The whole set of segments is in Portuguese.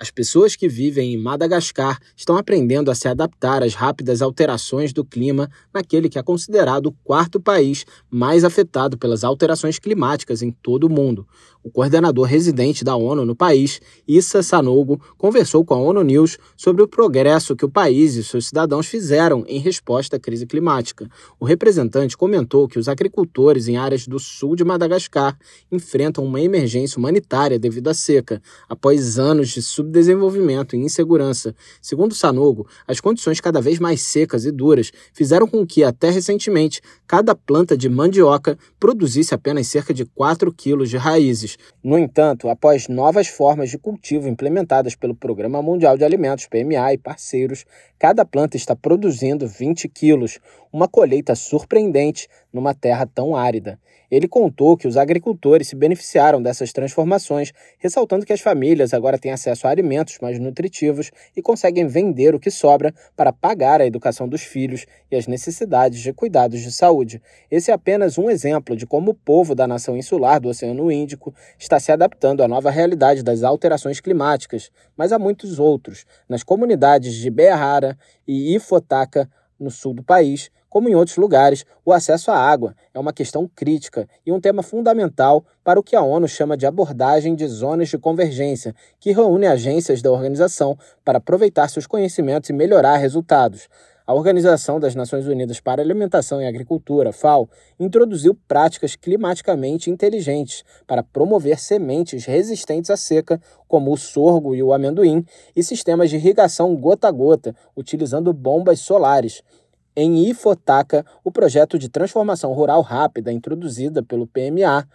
As pessoas que vivem em Madagascar estão aprendendo a se adaptar às rápidas alterações do clima naquele que é considerado o quarto país mais afetado pelas alterações climáticas em todo o mundo. O coordenador residente da ONU no país, Issa Sanogo, conversou com a ONU News sobre o progresso que o país e seus cidadãos fizeram em resposta à crise climática. O representante comentou que os agricultores em áreas do sul de Madagascar enfrentam uma emergência humanitária devido à seca, após anos de sub subdesenvolvimento e insegurança. Segundo Sanogo, as condições cada vez mais secas e duras fizeram com que, até recentemente, cada planta de mandioca produzisse apenas cerca de 4 quilos de raízes. No entanto, após novas formas de cultivo implementadas pelo Programa Mundial de Alimentos, PMA e parceiros, cada planta está produzindo 20 quilos, uma colheita surpreendente numa terra tão árida. Ele contou que os agricultores se beneficiaram dessas transformações, ressaltando que as famílias agora têm acesso a alimentos mais nutritivos e conseguem vender o que sobra para pagar a educação dos filhos e as necessidades de cuidados de saúde. Esse é apenas um exemplo de como o povo da nação insular do Oceano Índico está se adaptando à nova realidade das alterações climáticas, mas há muitos outros. Nas comunidades de Beahara e Ifotaka, no sul do país, como em outros lugares, o acesso à água é uma questão crítica e um tema fundamental para o que a ONU chama de abordagem de zonas de convergência, que reúne agências da organização para aproveitar seus conhecimentos e melhorar resultados. A Organização das Nações Unidas para Alimentação e Agricultura, FAO, introduziu práticas climaticamente inteligentes para promover sementes resistentes à seca, como o sorgo e o amendoim, e sistemas de irrigação gota a gota, utilizando bombas solares. Em Ifotaka, o projeto de transformação rural rápida introduzida pelo PMA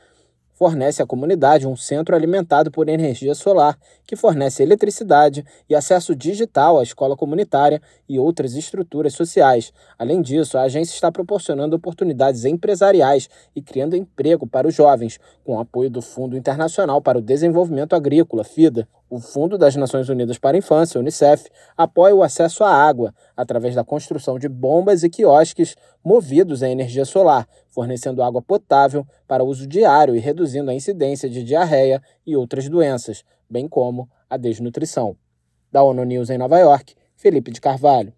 fornece à comunidade um centro alimentado por energia solar, que fornece eletricidade e acesso digital à escola comunitária e outras estruturas sociais. Além disso, a agência está proporcionando oportunidades empresariais e criando emprego para os jovens, com apoio do Fundo Internacional para o Desenvolvimento Agrícola, FIDA. O Fundo das Nações Unidas para a Infância, UNICEF, apoia o acesso à água através da construção de bombas e quiosques movidos a energia solar, fornecendo água potável para uso diário e reduzindo a incidência de diarreia e outras doenças, bem como a desnutrição. Da ONU News em Nova York, Felipe de Carvalho.